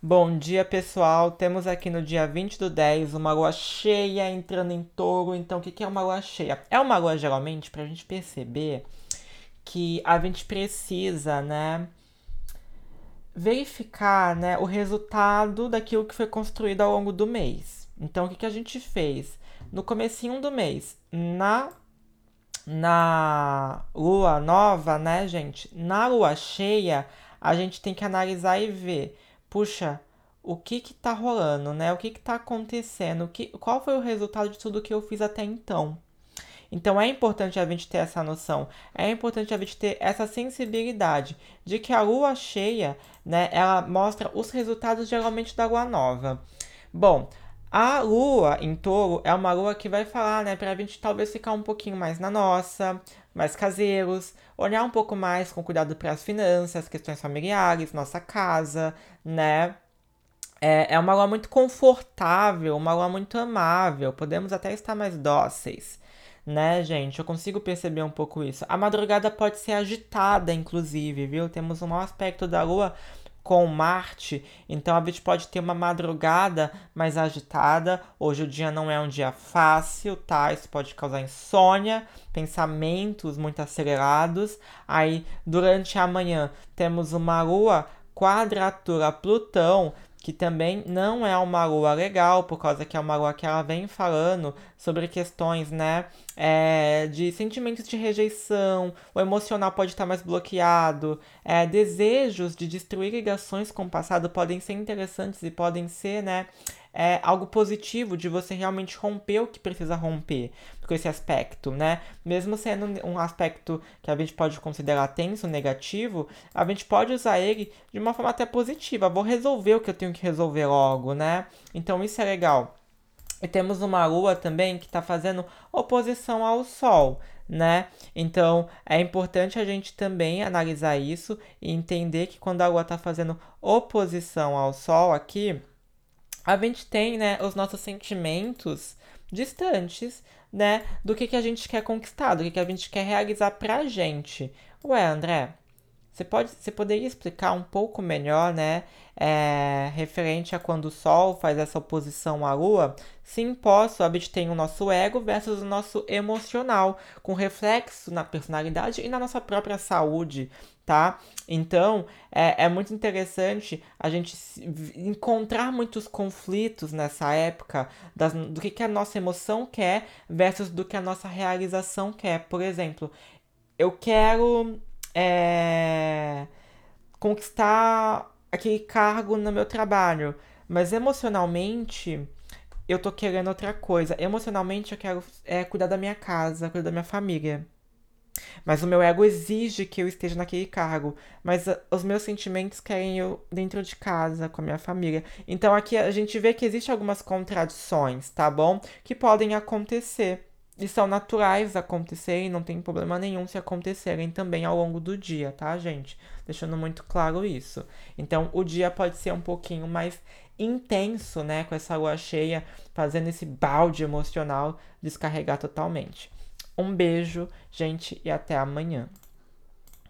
Bom dia, pessoal. Temos aqui no dia 20 do 10 uma lua cheia entrando em touro. Então, o que é uma lua cheia? É uma lua, geralmente, para a gente perceber que a gente precisa, né, verificar, né, o resultado daquilo que foi construído ao longo do mês. Então, o que, a gente fez? No comecinho do mês, na na lua nova, né, gente? Na lua cheia, a gente tem que analisar e ver puxa, o que que tá rolando, né? O que que tá acontecendo? Que, qual foi o resultado de tudo que eu fiz até então? Então é importante a gente ter essa noção, é importante a gente ter essa sensibilidade de que a lua cheia, né, ela mostra os resultados geralmente da lua nova. Bom, a lua em touro é uma lua que vai falar, né, pra gente talvez ficar um pouquinho mais na nossa, mais caseiros, olhar um pouco mais com cuidado para as finanças, questões familiares, nossa casa, né? É, é uma lua muito confortável, uma lua muito amável, podemos até estar mais dóceis, né, gente? Eu consigo perceber um pouco isso. A madrugada pode ser agitada, inclusive, viu? Temos um mau aspecto da lua com Marte, então a gente pode ter uma madrugada mais agitada. Hoje o dia não é um dia fácil, tá? Isso pode causar insônia, pensamentos muito acelerados. Aí, durante a manhã, temos uma lua quadratura Plutão, que também não é uma lua legal, por causa que é uma lua que ela vem falando sobre questões, né, é, de sentimentos de rejeição, o emocional pode estar mais bloqueado, é, desejos de destruir ligações com o passado podem ser interessantes e podem ser, né, é, algo positivo de você realmente romper o que precisa romper com esse aspecto, né? Mesmo sendo um aspecto que a gente pode considerar tenso, negativo, a gente pode usar ele de uma forma até positiva. Vou resolver o que eu tenho que resolver logo, né? Então isso é legal. E temos uma lua também que está fazendo oposição ao Sol, né? Então é importante a gente também analisar isso e entender que quando a lua está fazendo oposição ao Sol aqui, a gente tem, né, os nossos sentimentos distantes, né, do que, que a gente quer conquistar, do que, que a gente quer realizar pra gente. Ué, André, você, pode, você poderia explicar um pouco melhor, né, é, referente a quando o Sol faz essa oposição à Lua? Sim, posso. A gente tem o nosso ego versus o nosso emocional, com reflexo na personalidade e na nossa própria saúde, tá? Então, é, é muito interessante a gente encontrar muitos conflitos nessa época das, do que, que a nossa emoção quer versus do que a nossa realização quer. Por exemplo, eu quero é, conquistar aquele cargo no meu trabalho, mas emocionalmente eu tô querendo outra coisa. Emocionalmente eu quero é, cuidar da minha casa, cuidar da minha família. Mas o meu ego exige que eu esteja naquele cargo. Mas uh, os meus sentimentos querem eu dentro de casa, com a minha família. Então aqui a gente vê que existem algumas contradições, tá bom? Que podem acontecer. E são naturais acontecerem, não tem problema nenhum se acontecerem também ao longo do dia, tá, gente? Deixando muito claro isso. Então, o dia pode ser um pouquinho mais intenso, né, com essa lua cheia, fazendo esse balde emocional descarregar totalmente. Um beijo, gente, e até amanhã.